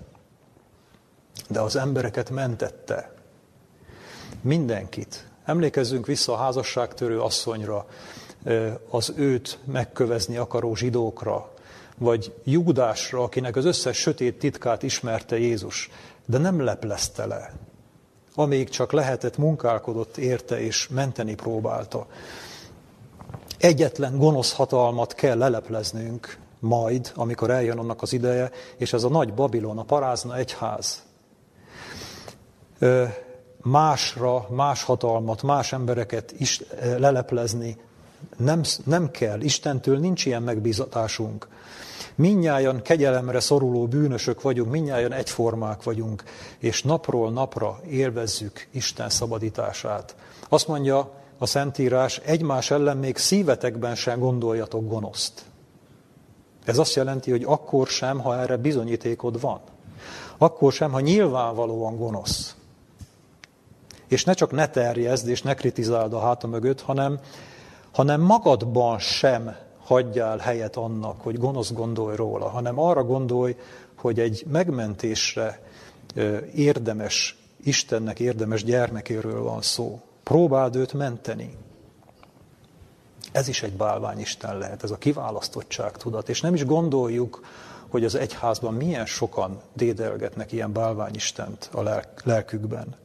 de az embereket mentette. Mindenkit. Emlékezzünk vissza a házasságtörő asszonyra, az őt megkövezni akaró zsidókra, vagy Júdásra, akinek az összes sötét titkát ismerte Jézus, de nem leplezte le. Amíg csak lehetett, munkálkodott érte és menteni próbálta. Egyetlen gonosz hatalmat kell lelepleznünk majd, amikor eljön annak az ideje, és ez a nagy Babilon, a parázna egyház. Másra, más hatalmat, más embereket is leleplezni nem, nem kell, Istentől nincs ilyen megbízatásunk. Minnyáján kegyelemre szoruló bűnösök vagyunk, minnyáján egyformák vagyunk, és napról napra élvezzük Isten szabadítását. Azt mondja a Szentírás, egymás ellen még szívetekben sem gondoljatok gonoszt. Ez azt jelenti, hogy akkor sem, ha erre bizonyítékod van. Akkor sem, ha nyilvánvalóan gonosz. És ne csak ne terjezd és ne kritizáld a háta mögött, hanem hanem magadban sem hagyjál helyet annak, hogy gonosz gondolj róla, hanem arra gondolj, hogy egy megmentésre érdemes, Istennek érdemes gyermekéről van szó. Próbáld őt menteni. Ez is egy bálványisten lehet, ez a kiválasztottság tudat. És nem is gondoljuk, hogy az egyházban milyen sokan dédelgetnek ilyen bálványistent a lelkükben.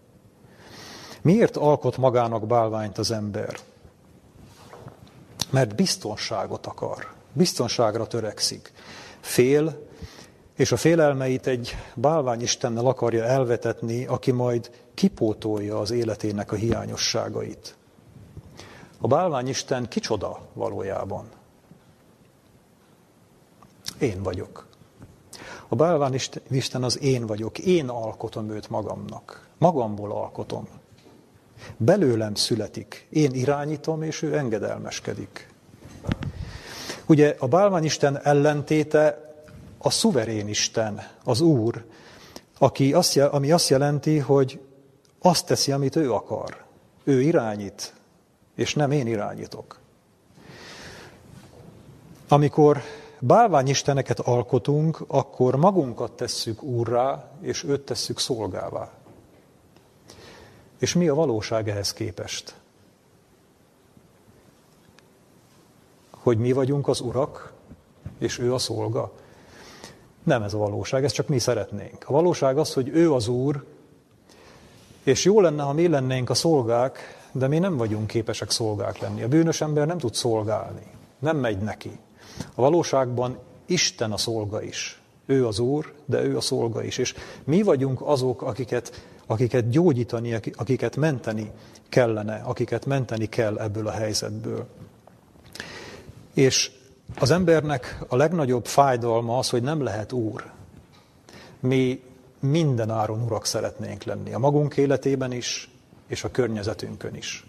Miért alkot magának bálványt az ember? Mert biztonságot akar, biztonságra törekszik. Fél, és a félelmeit egy bálványistennel akarja elvetetni, aki majd kipótolja az életének a hiányosságait. A bálványisten kicsoda valójában? Én vagyok. A bálványisten az én vagyok, én alkotom őt magamnak. Magamból alkotom. Belőlem születik. Én irányítom, és ő engedelmeskedik. Ugye a bálványisten ellentéte a szuverén Isten, az Úr, aki azt, ami azt jelenti, hogy azt teszi, amit ő akar. Ő irányít, és nem én irányítok. Amikor bálványisteneket alkotunk, akkor magunkat tesszük úrrá, és őt tesszük szolgává. És mi a valóság ehhez képest? hogy mi vagyunk az urak, és ő a szolga. Nem ez a valóság, ezt csak mi szeretnénk. A valóság az, hogy ő az Úr, és jó lenne, ha mi lennénk a szolgák, de mi nem vagyunk képesek szolgák lenni. A bűnös ember nem tud szolgálni, nem megy neki. A valóságban Isten a szolga is. Ő az Úr, de ő a szolga is. És mi vagyunk azok, akiket, akiket gyógyítani, akiket menteni kellene, akiket menteni kell ebből a helyzetből. És az embernek a legnagyobb fájdalma az, hogy nem lehet úr. Mi minden áron urak szeretnénk lenni, a magunk életében is, és a környezetünkön is.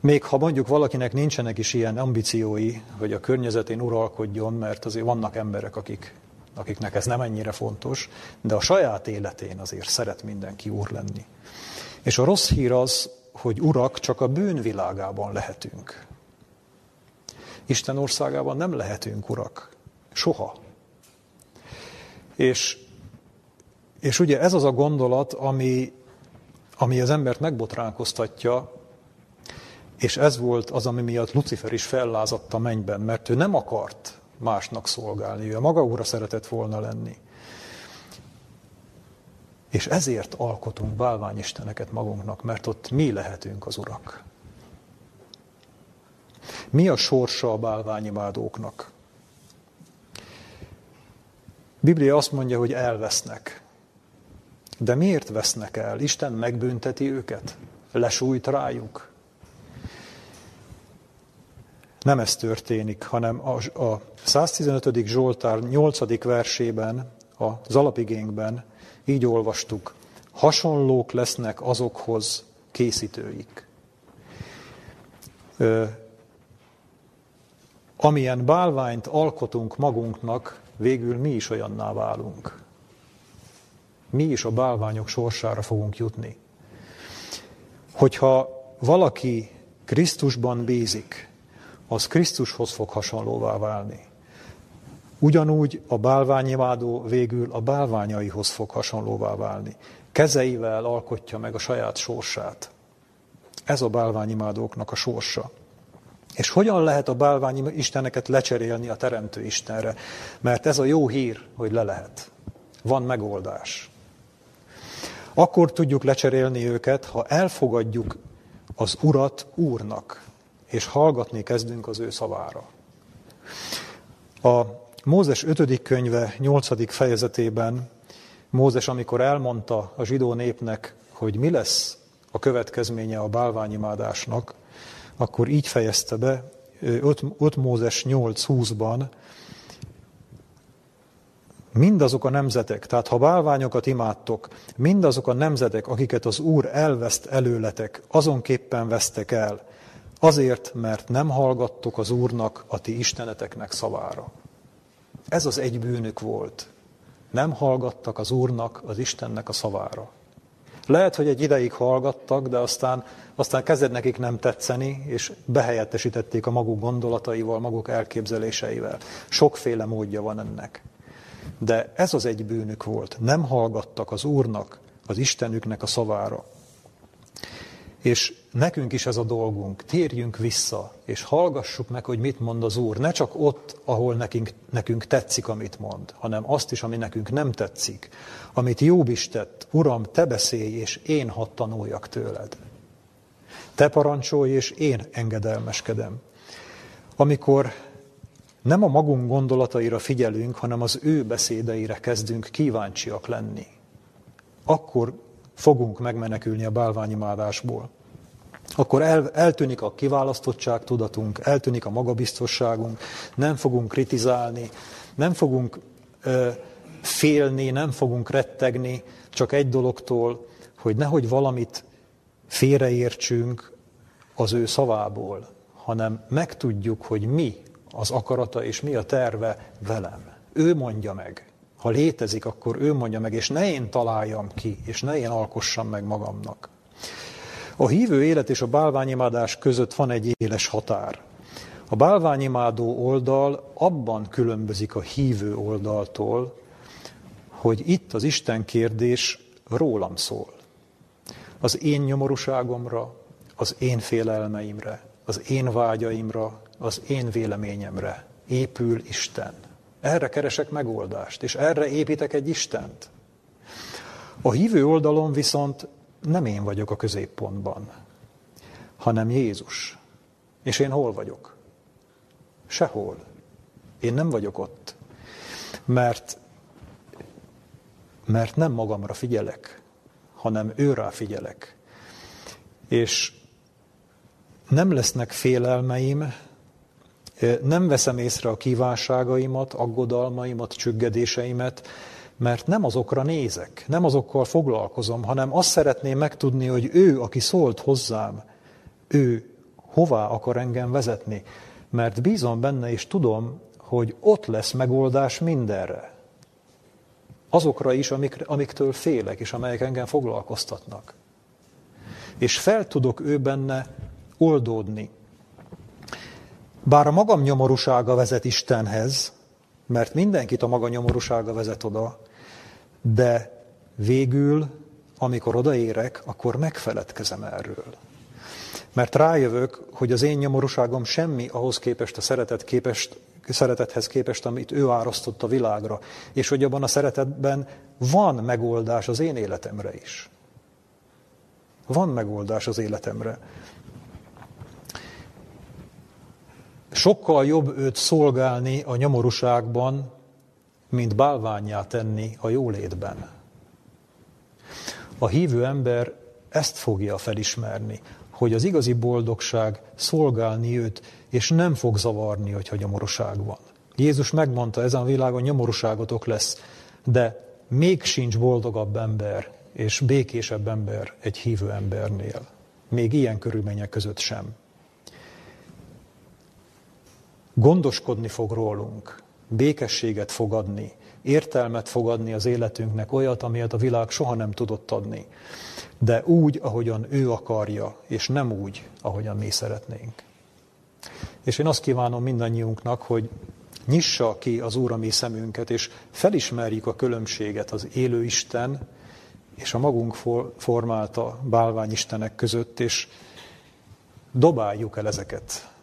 Még ha mondjuk valakinek nincsenek is ilyen ambíciói, hogy a környezetén uralkodjon, mert azért vannak emberek, akik, akiknek ez nem ennyire fontos, de a saját életén azért szeret mindenki úr lenni. És a rossz hír az, hogy urak csak a bűnvilágában lehetünk. Isten országában nem lehetünk urak. Soha. És, és ugye ez az a gondolat, ami, ami az embert megbotránkoztatja, és ez volt az, ami miatt Lucifer is fellázadt a mennyben, mert ő nem akart másnak szolgálni, ő a maga úra szeretett volna lenni. És ezért alkotunk bálványisteneket magunknak, mert ott mi lehetünk az urak. Mi a sorsa a bálványimádóknak? Biblia azt mondja, hogy elvesznek. De miért vesznek el? Isten megbünteti őket? Lesújt rájuk? Nem ez történik, hanem a 115. Zsoltár 8. versében, az alapigénkben így olvastuk, hasonlók lesznek azokhoz készítőik. Amilyen bálványt alkotunk magunknak, végül mi is olyanná válunk. Mi is a bálványok sorsára fogunk jutni. Hogyha valaki Krisztusban bízik, az Krisztushoz fog hasonlóvá válni. Ugyanúgy a bálványimádó végül a bálványaihoz fog hasonlóvá válni. Kezeivel alkotja meg a saját sorsát. Ez a bálványimádóknak a sorsa. És hogyan lehet a bálványi isteneket lecserélni a Teremtő Istenre? Mert ez a jó hír, hogy le lehet. Van megoldás. Akkor tudjuk lecserélni őket, ha elfogadjuk az Urat Úrnak, és hallgatni kezdünk az ő szavára. A Mózes 5. könyve 8. fejezetében Mózes, amikor elmondta a zsidó népnek, hogy mi lesz a következménye a bálványimádásnak, akkor így fejezte be 5, 5 Mózes 8.20-ban, mindazok a nemzetek, tehát ha bálványokat imádtok, mindazok a nemzetek, akiket az Úr elveszt előletek, azonképpen vesztek el, azért, mert nem hallgattok az Úrnak, a ti isteneteknek szavára. Ez az egy bűnük volt. Nem hallgattak az Úrnak, az Istennek a szavára. Lehet, hogy egy ideig hallgattak, de aztán, aztán kezdett nekik nem tetszeni, és behelyettesítették a maguk gondolataival, maguk elképzeléseivel. Sokféle módja van ennek. De ez az egy bűnük volt. Nem hallgattak az Úrnak, az Istenüknek a szavára. És nekünk is ez a dolgunk, térjünk vissza, és hallgassuk meg, hogy mit mond az Úr. Ne csak ott, ahol nekünk, nekünk tetszik, amit mond, hanem azt is, ami nekünk nem tetszik. Amit Jobb is tett, Uram, te beszélj, és én hadd tanuljak tőled. Te parancsolj, és én engedelmeskedem. Amikor nem a magunk gondolataira figyelünk, hanem az ő beszédeire kezdünk kíváncsiak lenni, akkor fogunk megmenekülni a bálványimádásból. Akkor el, eltűnik a kiválasztottság tudatunk, eltűnik a magabiztosságunk, nem fogunk kritizálni, nem fogunk ö, félni, nem fogunk rettegni csak egy dologtól, hogy nehogy valamit félreértsünk az ő szavából, hanem megtudjuk, hogy mi az akarata és mi a terve velem. Ő mondja meg. Ha létezik, akkor ő mondja meg, és ne én találjam ki, és ne én alkossam meg magamnak. A hívő élet és a bálványimádás között van egy éles határ. A bálványimádó oldal abban különbözik a hívő oldaltól, hogy itt az Isten kérdés rólam szól. Az én nyomorúságomra, az én félelmeimre, az én vágyaimra, az én véleményemre épül Isten. Erre keresek megoldást, és erre építek egy Istent. A hívő oldalon viszont nem én vagyok a középpontban, hanem Jézus. És én hol vagyok? Sehol. Én nem vagyok ott. Mert, mert nem magamra figyelek, hanem őrá figyelek. És nem lesznek félelmeim, nem veszem észre a kívánságaimat, aggodalmaimat, csüggedéseimet, mert nem azokra nézek, nem azokkal foglalkozom, hanem azt szeretném megtudni, hogy ő, aki szólt hozzám, ő hová akar engem vezetni. Mert bízom benne, és tudom, hogy ott lesz megoldás mindenre. Azokra is, amik, amiktől félek, és amelyek engem foglalkoztatnak. És fel tudok ő benne oldódni. Bár a magam nyomorúsága vezet Istenhez, mert mindenkit a maga nyomorúsága vezet oda, de végül, amikor odaérek, akkor megfeledkezem erről. Mert rájövök, hogy az én nyomorúságom semmi ahhoz képest, a szeretet képest, szeretethez képest, amit ő árasztott a világra, és hogy abban a szeretetben van megoldás az én életemre is. Van megoldás az életemre. Sokkal jobb őt szolgálni a nyomorúságban, mint bálványá tenni a jólétben. A hívő ember ezt fogja felismerni, hogy az igazi boldogság szolgálni őt, és nem fog zavarni, hogyha nyomorúság van. Jézus megmondta, ezen a világon nyomorúságotok lesz, de még sincs boldogabb ember és békésebb ember egy hívő embernél. Még ilyen körülmények között sem. Gondoskodni fog rólunk, békességet fog adni, értelmet fog adni az életünknek, olyat, amilyet a világ soha nem tudott adni. De úgy, ahogyan ő akarja, és nem úgy, ahogyan mi szeretnénk. És én azt kívánom mindannyiunknak, hogy nyissa ki az Úr a mi szemünket, és felismerjük a különbséget az élő Isten és a magunk formálta bálványistenek között, és dobáljuk el ezeket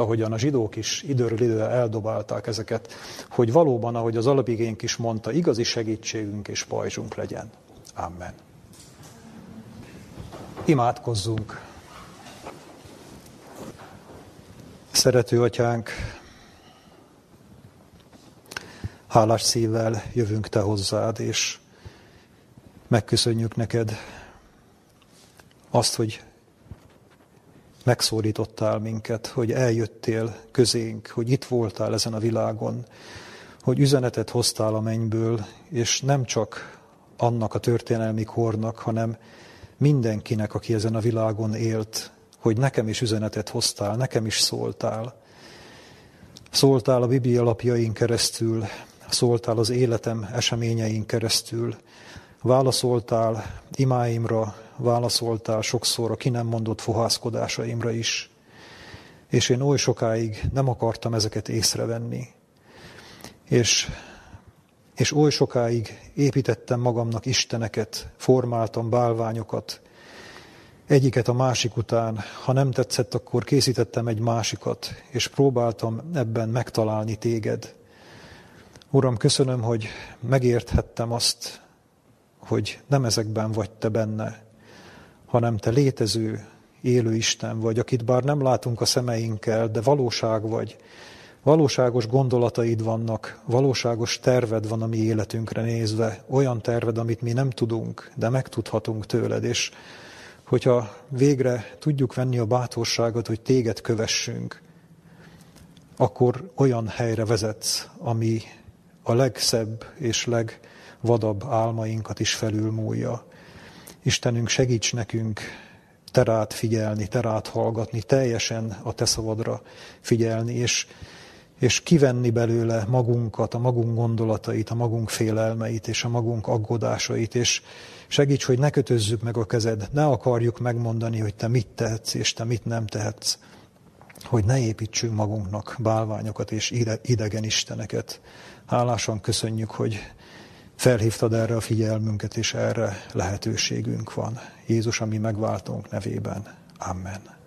ahogyan a zsidók is időről időre eldobálták ezeket, hogy valóban, ahogy az alapigénk is mondta, igazi segítségünk és pajzsunk legyen. Amen. Imádkozzunk. Szerető atyánk, hálás szívvel jövünk te hozzád, és megköszönjük neked azt, hogy megszólítottál minket, hogy eljöttél közénk, hogy itt voltál ezen a világon, hogy üzenetet hoztál a mennyből, és nem csak annak a történelmi kornak, hanem mindenkinek, aki ezen a világon élt, hogy nekem is üzenetet hoztál, nekem is szóltál. Szóltál a Biblia lapjain keresztül, szóltál az életem eseményein keresztül, válaszoltál imáimra, válaszoltál sokszor a ki nem mondott fohászkodásaimra is, és én oly sokáig nem akartam ezeket észrevenni. És, és oly sokáig építettem magamnak isteneket, formáltam bálványokat, egyiket a másik után, ha nem tetszett, akkor készítettem egy másikat, és próbáltam ebben megtalálni téged. Uram, köszönöm, hogy megérthettem azt, hogy nem ezekben vagy te benne, hanem te létező, élő Isten vagy, akit bár nem látunk a szemeinkkel, de valóság vagy. Valóságos gondolataid vannak, valóságos terved van a mi életünkre nézve, olyan terved, amit mi nem tudunk, de megtudhatunk tőled, és hogyha végre tudjuk venni a bátorságot, hogy téged kövessünk, akkor olyan helyre vezetsz, ami a legszebb és legvadabb álmainkat is felülmúlja. Istenünk, segíts nekünk te rád figyelni, te rád hallgatni, teljesen a te szavadra figyelni, és, és kivenni belőle magunkat, a magunk gondolatait, a magunk félelmeit és a magunk aggodásait, és segíts, hogy ne kötözzük meg a kezed, ne akarjuk megmondani, hogy te mit tehetsz, és te mit nem tehetsz, hogy ne építsünk magunknak bálványokat és idegen isteneket. Hálásan köszönjük, hogy felhívtad erre a figyelmünket, és erre lehetőségünk van. Jézus, ami megváltunk nevében. Amen.